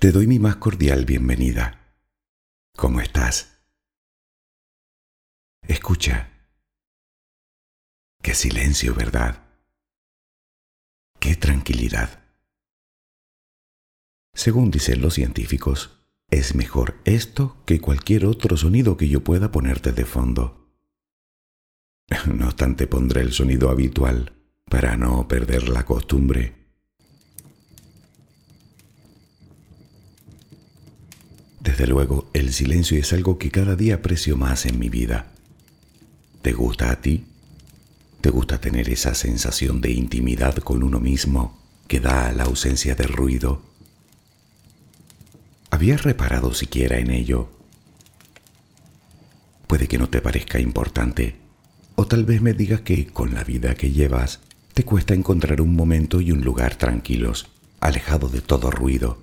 Te doy mi más cordial bienvenida. ¿Cómo estás? Escucha. Qué silencio, ¿verdad? Qué tranquilidad. Según dicen los científicos, es mejor esto que cualquier otro sonido que yo pueda ponerte de fondo. No obstante, pondré el sonido habitual para no perder la costumbre. Desde luego, el silencio es algo que cada día aprecio más en mi vida. ¿Te gusta a ti? ¿Te gusta tener esa sensación de intimidad con uno mismo que da la ausencia de ruido? ¿Habías reparado siquiera en ello? Puede que no te parezca importante, o tal vez me digas que con la vida que llevas te cuesta encontrar un momento y un lugar tranquilos, alejado de todo ruido.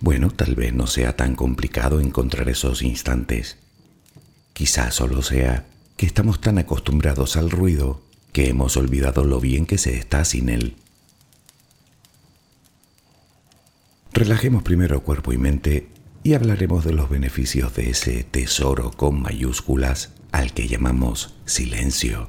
Bueno, tal vez no sea tan complicado encontrar esos instantes. Quizás solo sea que estamos tan acostumbrados al ruido que hemos olvidado lo bien que se está sin él. Relajemos primero cuerpo y mente y hablaremos de los beneficios de ese tesoro con mayúsculas al que llamamos silencio.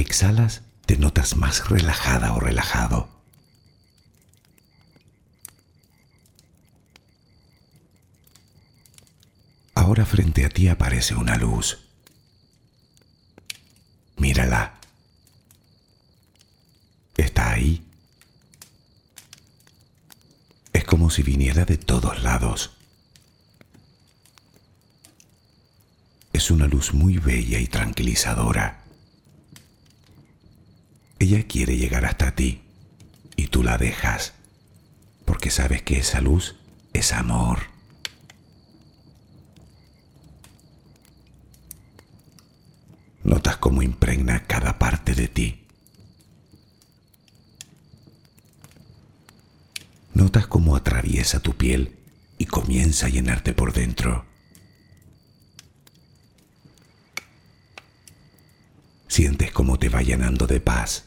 exhalas, te notas más relajada o relajado. Ahora frente a ti aparece una luz. Mírala está ahí. Es como si viniera de todos lados. Es una luz muy bella y tranquilizadora. Ella quiere llegar hasta ti y tú la dejas porque sabes que esa luz es amor. Notas cómo impregna cada parte de ti. Notas cómo atraviesa tu piel y comienza a llenarte por dentro. Sientes cómo te va llenando de paz,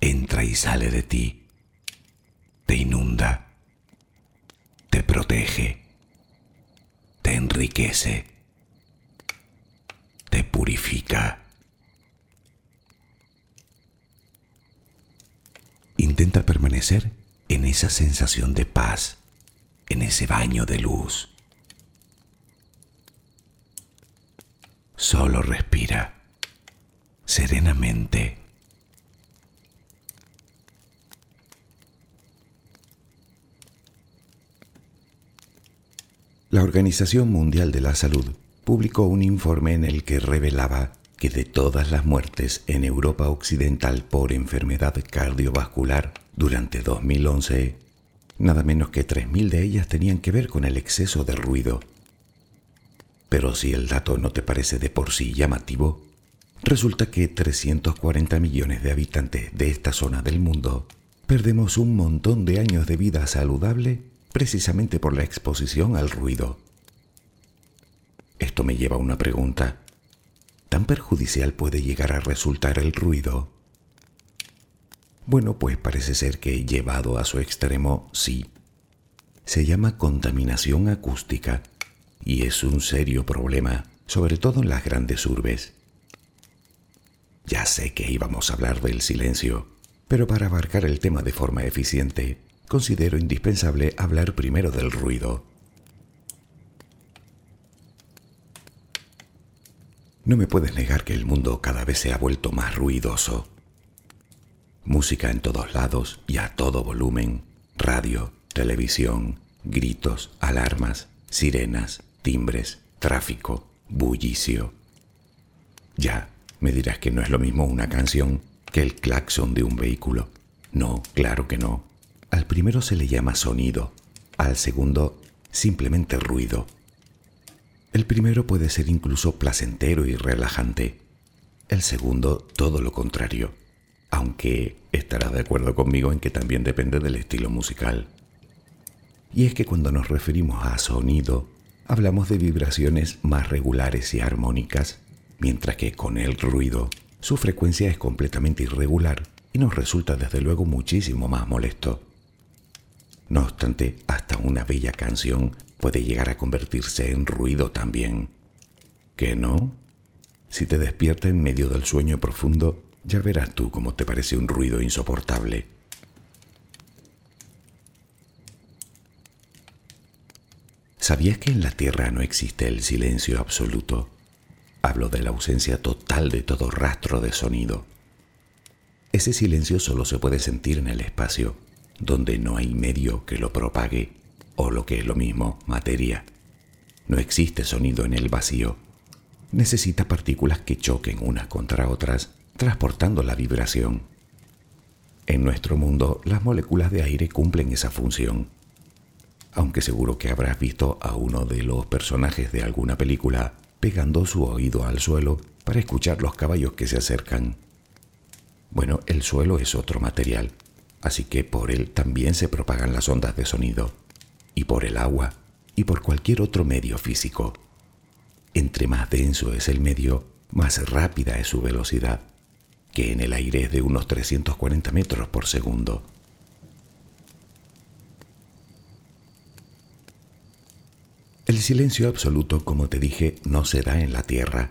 entra y sale de ti, te inunda, te protege, te enriquece, te purifica. Intenta permanecer en esa sensación de paz, en ese baño de luz. Solo respira serenamente. La Organización Mundial de la Salud publicó un informe en el que revelaba que de todas las muertes en Europa Occidental por enfermedad cardiovascular durante 2011, nada menos que 3.000 de ellas tenían que ver con el exceso de ruido. Pero si el dato no te parece de por sí llamativo, resulta que 340 millones de habitantes de esta zona del mundo perdemos un montón de años de vida saludable precisamente por la exposición al ruido. Esto me lleva a una pregunta. ¿Tan perjudicial puede llegar a resultar el ruido? Bueno, pues parece ser que llevado a su extremo, sí. Se llama contaminación acústica y es un serio problema, sobre todo en las grandes urbes. Ya sé que íbamos a hablar del silencio, pero para abarcar el tema de forma eficiente, considero indispensable hablar primero del ruido. No me puedes negar que el mundo cada vez se ha vuelto más ruidoso. Música en todos lados y a todo volumen, radio, televisión, gritos, alarmas, sirenas, timbres, tráfico, bullicio. Ya, me dirás que no es lo mismo una canción que el claxon de un vehículo. No, claro que no. Al primero se le llama sonido, al segundo simplemente ruido. El primero puede ser incluso placentero y relajante, el segundo todo lo contrario, aunque estarás de acuerdo conmigo en que también depende del estilo musical. Y es que cuando nos referimos a sonido, hablamos de vibraciones más regulares y armónicas, mientras que con el ruido su frecuencia es completamente irregular y nos resulta desde luego muchísimo más molesto. No obstante, hasta una bella canción puede llegar a convertirse en ruido también. ¿Qué no? Si te despierta en medio del sueño profundo, ya verás tú cómo te parece un ruido insoportable. ¿Sabías que en la Tierra no existe el silencio absoluto? Hablo de la ausencia total de todo rastro de sonido. Ese silencio solo se puede sentir en el espacio donde no hay medio que lo propague, o lo que es lo mismo, materia. No existe sonido en el vacío. Necesita partículas que choquen unas contra otras, transportando la vibración. En nuestro mundo, las moléculas de aire cumplen esa función. Aunque seguro que habrás visto a uno de los personajes de alguna película pegando su oído al suelo para escuchar los caballos que se acercan. Bueno, el suelo es otro material, así que por él también se propagan las ondas de sonido, y por el agua, y por cualquier otro medio físico. Entre más denso es el medio, más rápida es su velocidad, que en el aire es de unos 340 metros por segundo. El silencio absoluto, como te dije, no se da en la Tierra.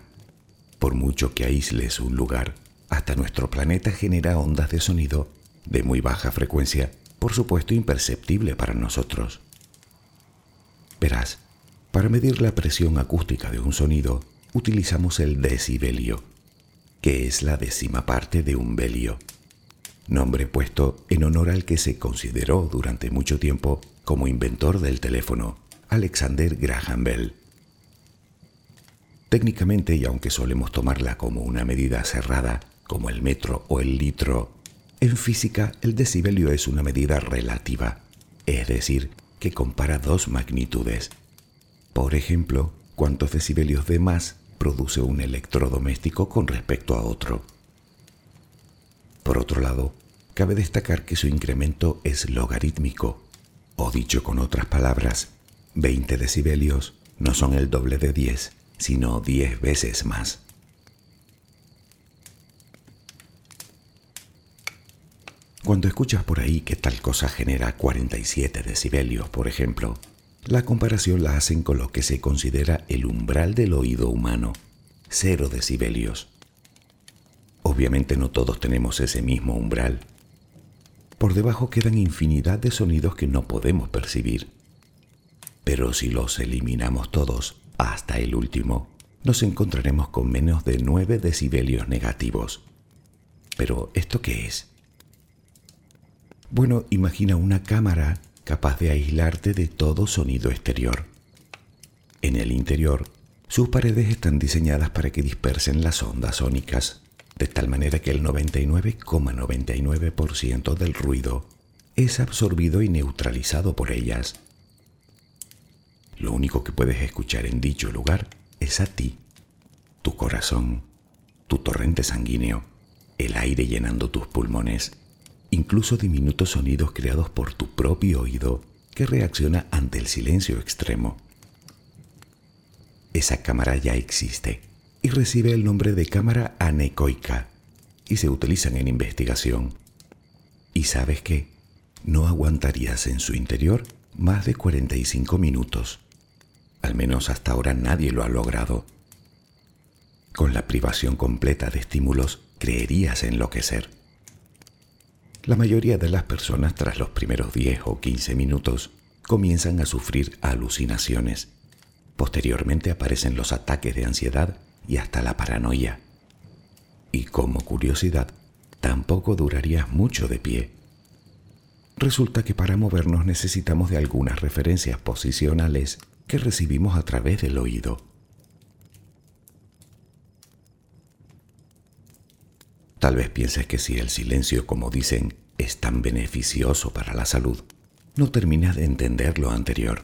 Por mucho que aísles un lugar, hasta nuestro planeta genera ondas de sonido de muy baja frecuencia, por supuesto imperceptible para nosotros. Verás, para medir la presión acústica de un sonido, utilizamos el decibelio, que es la décima parte de un belio, nombre puesto en honor al que se consideró durante mucho tiempo como inventor del teléfono, Alexander Graham Bell. Técnicamente, y aunque solemos tomarla como una medida cerrada, como el metro o el litro, en física el decibelio es una medida relativa, es decir, que compara dos magnitudes. Por ejemplo, cuántos decibelios de más produce un electrodoméstico con respecto a otro. Por otro lado, cabe destacar que su incremento es logarítmico, o dicho con otras palabras, 20 decibelios no son el doble de 10, sino 10 veces más. Cuando escuchas por ahí que tal cosa genera 47 decibelios, por ejemplo, la comparación la hacen con lo que se considera el umbral del oído humano, 0 decibelios. Obviamente no todos tenemos ese mismo umbral. Por debajo quedan infinidad de sonidos que no podemos percibir. Pero si los eliminamos todos, hasta el último, nos encontraremos con menos de 9 decibelios negativos. Pero ¿esto qué es? Bueno, imagina una cámara capaz de aislarte de todo sonido exterior. En el interior, sus paredes están diseñadas para que dispersen las ondas sónicas, de tal manera que el 99,99% del ruido es absorbido y neutralizado por ellas. Lo único que puedes escuchar en dicho lugar es a ti, tu corazón, tu torrente sanguíneo, el aire llenando tus pulmones incluso diminutos sonidos creados por tu propio oído que reacciona ante el silencio extremo. Esa cámara ya existe y recibe el nombre de cámara anecoica y se utilizan en investigación. ¿Y sabes qué? No aguantarías en su interior más de 45 minutos. Al menos hasta ahora nadie lo ha logrado. Con la privación completa de estímulos, creerías enloquecer. La mayoría de las personas tras los primeros 10 o 15 minutos comienzan a sufrir alucinaciones. Posteriormente aparecen los ataques de ansiedad y hasta la paranoia. Y como curiosidad, tampoco durarías mucho de pie. Resulta que para movernos necesitamos de algunas referencias posicionales que recibimos a través del oído. Tal vez pienses que si el silencio, como dicen, es tan beneficioso para la salud, no terminas de entender lo anterior.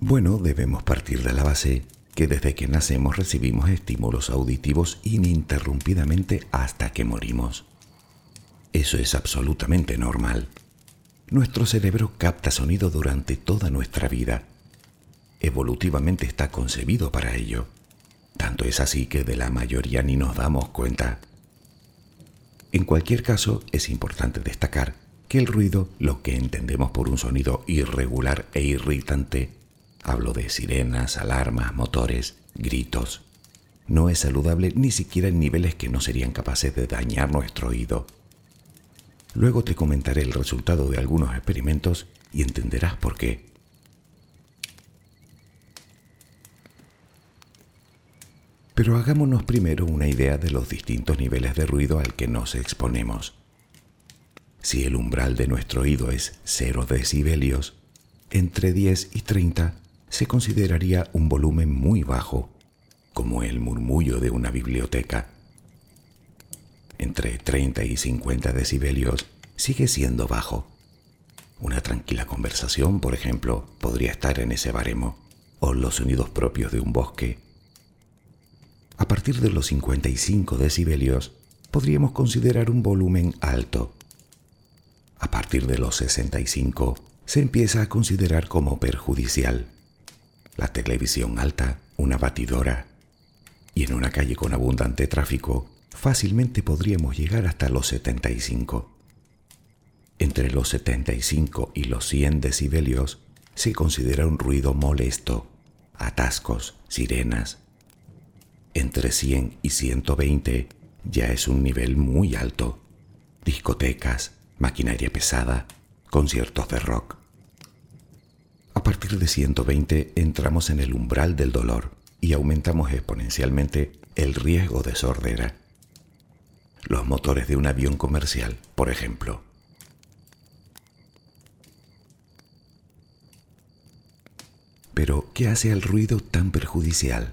Bueno, debemos partir de la base que desde que nacemos recibimos estímulos auditivos ininterrumpidamente hasta que morimos. Eso es absolutamente normal. Nuestro cerebro capta sonido durante toda nuestra vida. Evolutivamente está concebido para ello. Tanto es así que de la mayoría ni nos damos cuenta. En cualquier caso, es importante destacar que el ruido, lo que entendemos por un sonido irregular e irritante, hablo de sirenas, alarmas, motores, gritos, no es saludable ni siquiera en niveles que no serían capaces de dañar nuestro oído. Luego te comentaré el resultado de algunos experimentos y entenderás por qué. Pero hagámonos primero una idea de los distintos niveles de ruido al que nos exponemos. Si el umbral de nuestro oído es 0 decibelios, entre 10 y 30 se consideraría un volumen muy bajo, como el murmullo de una biblioteca. Entre 30 y 50 decibelios sigue siendo bajo. Una tranquila conversación, por ejemplo, podría estar en ese baremo, o los sonidos propios de un bosque a partir de los 55 decibelios, podríamos considerar un volumen alto. A partir de los 65, se empieza a considerar como perjudicial. La televisión alta, una batidora. Y en una calle con abundante tráfico, fácilmente podríamos llegar hasta los 75. Entre los 75 y los 100 decibelios se considera un ruido molesto, atascos, sirenas, entre 100 y 120 ya es un nivel muy alto. Discotecas, maquinaria pesada, conciertos de rock. A partir de 120 entramos en el umbral del dolor y aumentamos exponencialmente el riesgo de sordera. Los motores de un avión comercial, por ejemplo. Pero, ¿qué hace al ruido tan perjudicial?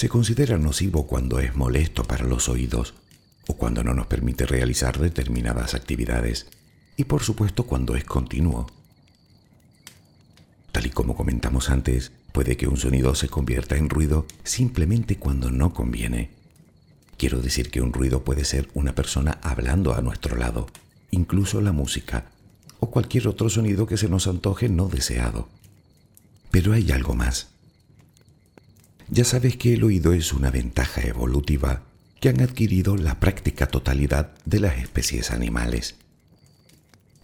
Se considera nocivo cuando es molesto para los oídos o cuando no nos permite realizar determinadas actividades y por supuesto cuando es continuo. Tal y como comentamos antes, puede que un sonido se convierta en ruido simplemente cuando no conviene. Quiero decir que un ruido puede ser una persona hablando a nuestro lado, incluso la música, o cualquier otro sonido que se nos antoje no deseado. Pero hay algo más. Ya sabes que el oído es una ventaja evolutiva que han adquirido la práctica totalidad de las especies animales.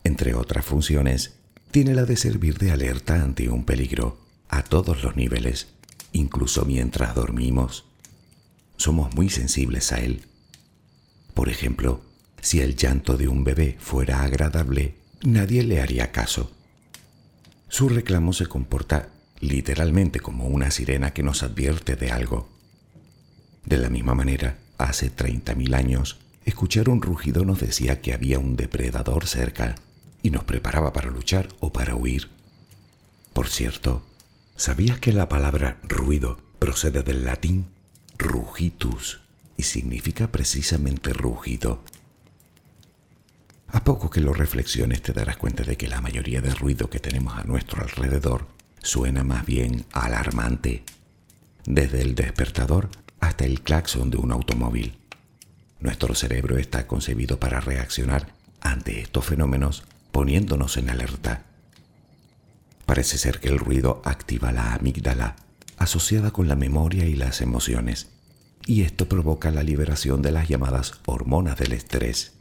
Entre otras funciones, tiene la de servir de alerta ante un peligro a todos los niveles, incluso mientras dormimos. Somos muy sensibles a él. Por ejemplo, si el llanto de un bebé fuera agradable, nadie le haría caso. Su reclamo se comporta literalmente como una sirena que nos advierte de algo. De la misma manera, hace 30.000 años, escuchar un rugido nos decía que había un depredador cerca y nos preparaba para luchar o para huir. Por cierto, ¿sabías que la palabra ruido procede del latín rugitus y significa precisamente rugido? A poco que lo reflexiones te darás cuenta de que la mayoría de ruido que tenemos a nuestro alrededor suena más bien alarmante, desde el despertador hasta el claxon de un automóvil. Nuestro cerebro está concebido para reaccionar ante estos fenómenos poniéndonos en alerta. Parece ser que el ruido activa la amígdala, asociada con la memoria y las emociones, y esto provoca la liberación de las llamadas hormonas del estrés.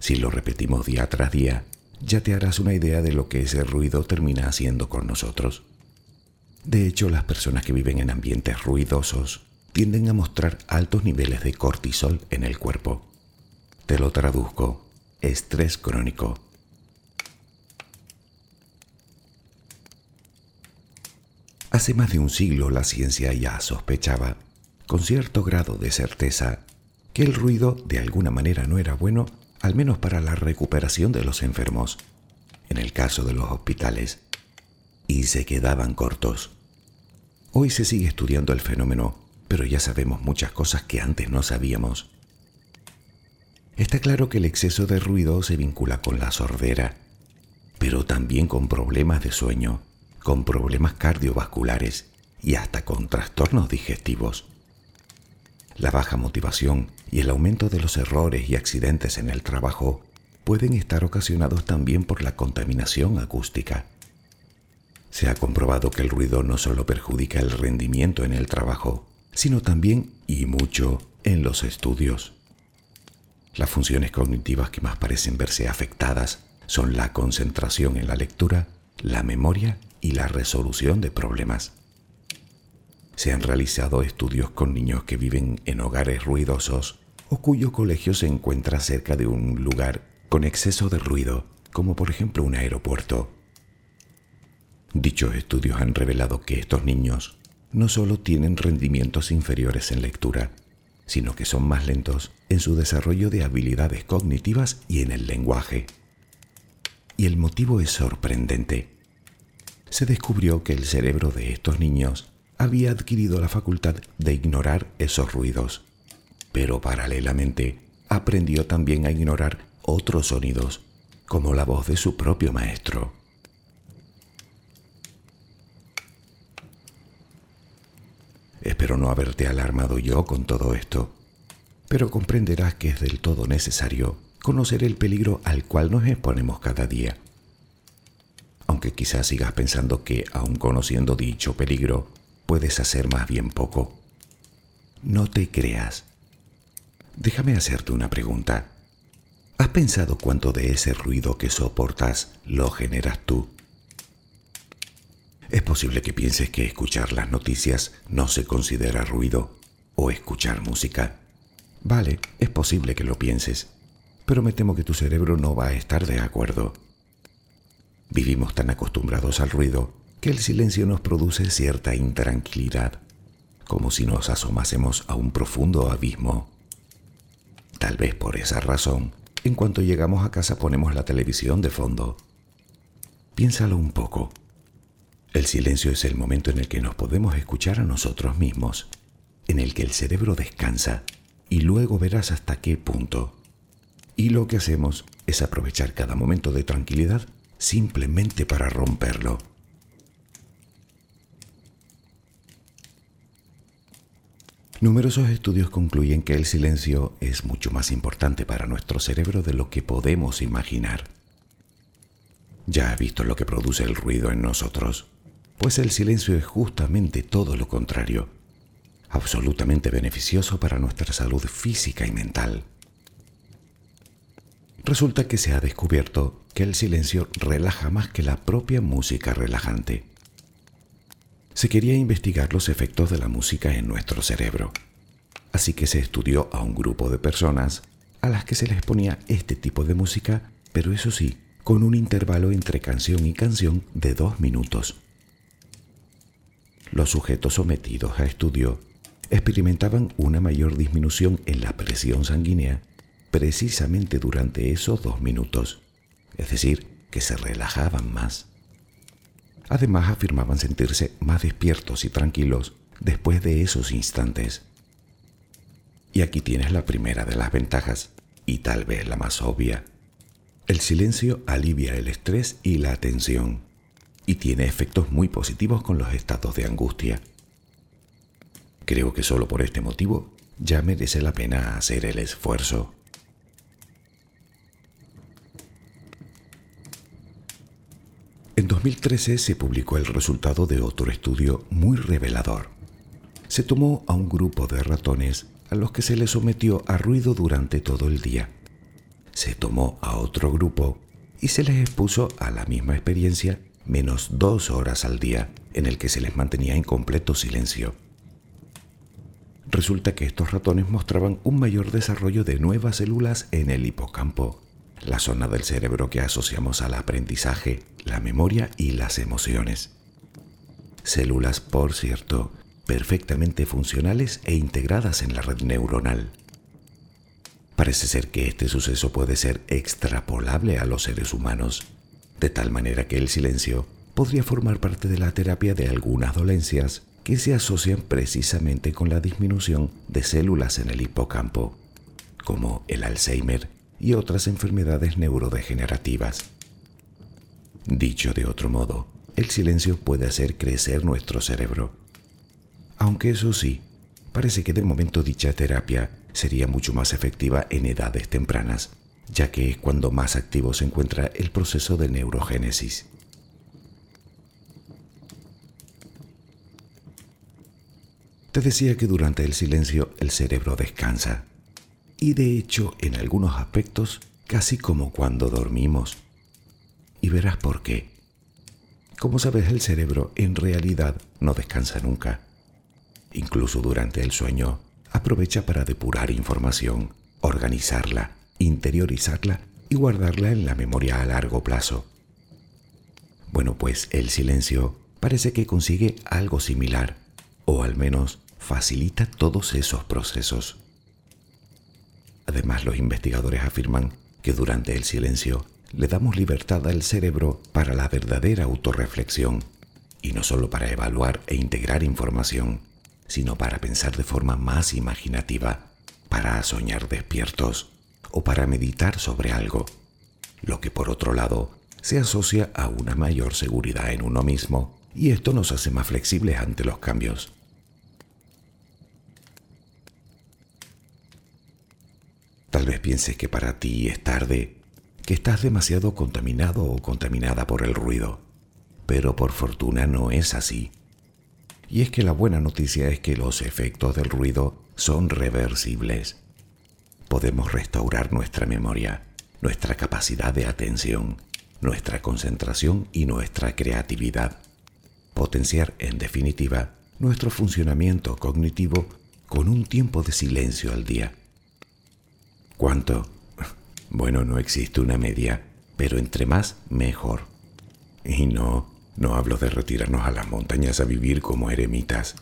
Si lo repetimos día tras día, ya te harás una idea de lo que ese ruido termina haciendo con nosotros. De hecho, las personas que viven en ambientes ruidosos tienden a mostrar altos niveles de cortisol en el cuerpo. Te lo traduzco, estrés crónico. Hace más de un siglo la ciencia ya sospechaba, con cierto grado de certeza, que el ruido de alguna manera no era bueno, al menos para la recuperación de los enfermos, en el caso de los hospitales, y se quedaban cortos. Hoy se sigue estudiando el fenómeno, pero ya sabemos muchas cosas que antes no sabíamos. Está claro que el exceso de ruido se vincula con la sordera, pero también con problemas de sueño, con problemas cardiovasculares y hasta con trastornos digestivos. La baja motivación y el aumento de los errores y accidentes en el trabajo pueden estar ocasionados también por la contaminación acústica. Se ha comprobado que el ruido no solo perjudica el rendimiento en el trabajo, sino también, y mucho, en los estudios. Las funciones cognitivas que más parecen verse afectadas son la concentración en la lectura, la memoria y la resolución de problemas. Se han realizado estudios con niños que viven en hogares ruidosos o cuyo colegio se encuentra cerca de un lugar con exceso de ruido, como por ejemplo un aeropuerto. Dichos estudios han revelado que estos niños no solo tienen rendimientos inferiores en lectura, sino que son más lentos en su desarrollo de habilidades cognitivas y en el lenguaje. Y el motivo es sorprendente se descubrió que el cerebro de estos niños había adquirido la facultad de ignorar esos ruidos, pero paralelamente aprendió también a ignorar otros sonidos, como la voz de su propio maestro. Espero no haberte alarmado yo con todo esto, pero comprenderás que es del todo necesario conocer el peligro al cual nos exponemos cada día aunque quizás sigas pensando que, aun conociendo dicho peligro, puedes hacer más bien poco. No te creas. Déjame hacerte una pregunta. ¿Has pensado cuánto de ese ruido que soportas lo generas tú? Es posible que pienses que escuchar las noticias no se considera ruido o escuchar música. Vale, es posible que lo pienses, pero me temo que tu cerebro no va a estar de acuerdo. Vivimos tan acostumbrados al ruido que el silencio nos produce cierta intranquilidad, como si nos asomásemos a un profundo abismo. Tal vez por esa razón, en cuanto llegamos a casa ponemos la televisión de fondo. Piénsalo un poco. El silencio es el momento en el que nos podemos escuchar a nosotros mismos, en el que el cerebro descansa y luego verás hasta qué punto. Y lo que hacemos es aprovechar cada momento de tranquilidad simplemente para romperlo. Numerosos estudios concluyen que el silencio es mucho más importante para nuestro cerebro de lo que podemos imaginar. Ya has visto lo que produce el ruido en nosotros, pues el silencio es justamente todo lo contrario, absolutamente beneficioso para nuestra salud física y mental. Resulta que se ha descubierto que el silencio relaja más que la propia música relajante. Se quería investigar los efectos de la música en nuestro cerebro, así que se estudió a un grupo de personas a las que se les ponía este tipo de música, pero eso sí, con un intervalo entre canción y canción de dos minutos. Los sujetos sometidos a estudio experimentaban una mayor disminución en la presión sanguínea precisamente durante esos dos minutos, es decir, que se relajaban más. Además afirmaban sentirse más despiertos y tranquilos después de esos instantes. Y aquí tienes la primera de las ventajas, y tal vez la más obvia. El silencio alivia el estrés y la tensión, y tiene efectos muy positivos con los estados de angustia. Creo que solo por este motivo ya merece la pena hacer el esfuerzo. En 2013 se publicó el resultado de otro estudio muy revelador. Se tomó a un grupo de ratones a los que se les sometió a ruido durante todo el día. Se tomó a otro grupo y se les expuso a la misma experiencia menos dos horas al día en el que se les mantenía en completo silencio. Resulta que estos ratones mostraban un mayor desarrollo de nuevas células en el hipocampo la zona del cerebro que asociamos al aprendizaje, la memoria y las emociones. Células, por cierto, perfectamente funcionales e integradas en la red neuronal. Parece ser que este suceso puede ser extrapolable a los seres humanos, de tal manera que el silencio podría formar parte de la terapia de algunas dolencias que se asocian precisamente con la disminución de células en el hipocampo, como el Alzheimer y otras enfermedades neurodegenerativas. Dicho de otro modo, el silencio puede hacer crecer nuestro cerebro. Aunque eso sí, parece que de momento dicha terapia sería mucho más efectiva en edades tempranas, ya que es cuando más activo se encuentra el proceso de neurogénesis. Te decía que durante el silencio el cerebro descansa y de hecho en algunos aspectos casi como cuando dormimos. Y verás por qué. Como sabes, el cerebro en realidad no descansa nunca. Incluso durante el sueño aprovecha para depurar información, organizarla, interiorizarla y guardarla en la memoria a largo plazo. Bueno, pues el silencio parece que consigue algo similar, o al menos facilita todos esos procesos. Además, los investigadores afirman que durante el silencio le damos libertad al cerebro para la verdadera autorreflexión, y no solo para evaluar e integrar información, sino para pensar de forma más imaginativa, para soñar despiertos o para meditar sobre algo, lo que por otro lado se asocia a una mayor seguridad en uno mismo y esto nos hace más flexibles ante los cambios. Tal vez pienses que para ti es tarde, que estás demasiado contaminado o contaminada por el ruido, pero por fortuna no es así. Y es que la buena noticia es que los efectos del ruido son reversibles. Podemos restaurar nuestra memoria, nuestra capacidad de atención, nuestra concentración y nuestra creatividad. Potenciar, en definitiva, nuestro funcionamiento cognitivo con un tiempo de silencio al día. ¿Cuánto? Bueno, no existe una media, pero entre más, mejor. Y no, no hablo de retirarnos a las montañas a vivir como eremitas,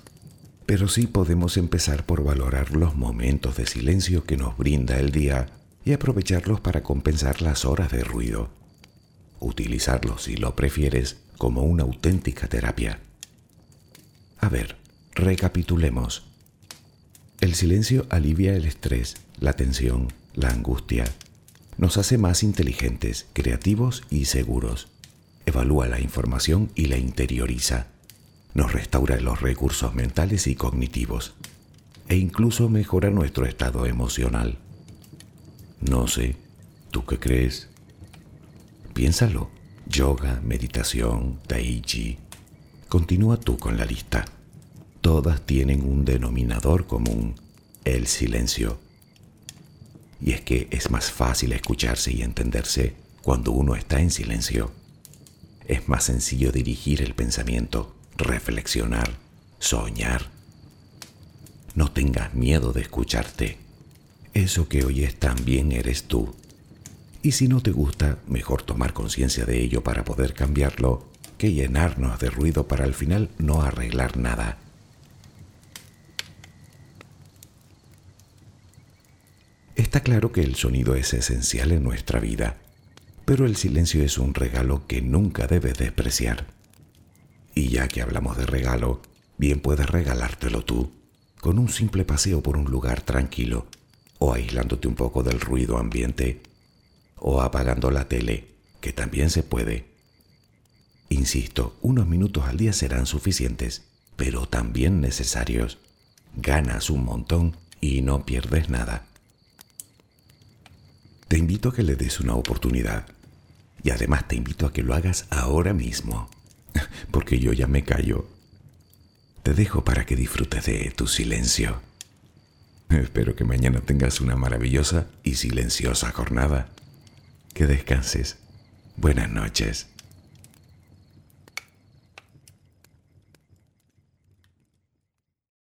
pero sí podemos empezar por valorar los momentos de silencio que nos brinda el día y aprovecharlos para compensar las horas de ruido. Utilizarlos, si lo prefieres, como una auténtica terapia. A ver, recapitulemos. El silencio alivia el estrés, la tensión, la angustia. Nos hace más inteligentes, creativos y seguros. Evalúa la información y la interioriza. Nos restaura los recursos mentales y cognitivos. E incluso mejora nuestro estado emocional. No sé, ¿tú qué crees? Piénsalo. Yoga, meditación, tai chi. Continúa tú con la lista. Todas tienen un denominador común, el silencio. Y es que es más fácil escucharse y entenderse cuando uno está en silencio. Es más sencillo dirigir el pensamiento, reflexionar, soñar. No tengas miedo de escucharte. Eso que oyes también eres tú. Y si no te gusta, mejor tomar conciencia de ello para poder cambiarlo que llenarnos de ruido para al final no arreglar nada. Está claro que el sonido es esencial en nuestra vida, pero el silencio es un regalo que nunca debes despreciar. Y ya que hablamos de regalo, bien puedes regalártelo tú, con un simple paseo por un lugar tranquilo, o aislándote un poco del ruido ambiente, o apagando la tele, que también se puede. Insisto, unos minutos al día serán suficientes, pero también necesarios. Ganas un montón y no pierdes nada. Te invito a que le des una oportunidad. Y además te invito a que lo hagas ahora mismo, porque yo ya me callo. Te dejo para que disfrutes de tu silencio. Espero que mañana tengas una maravillosa y silenciosa jornada. Que descanses. Buenas noches.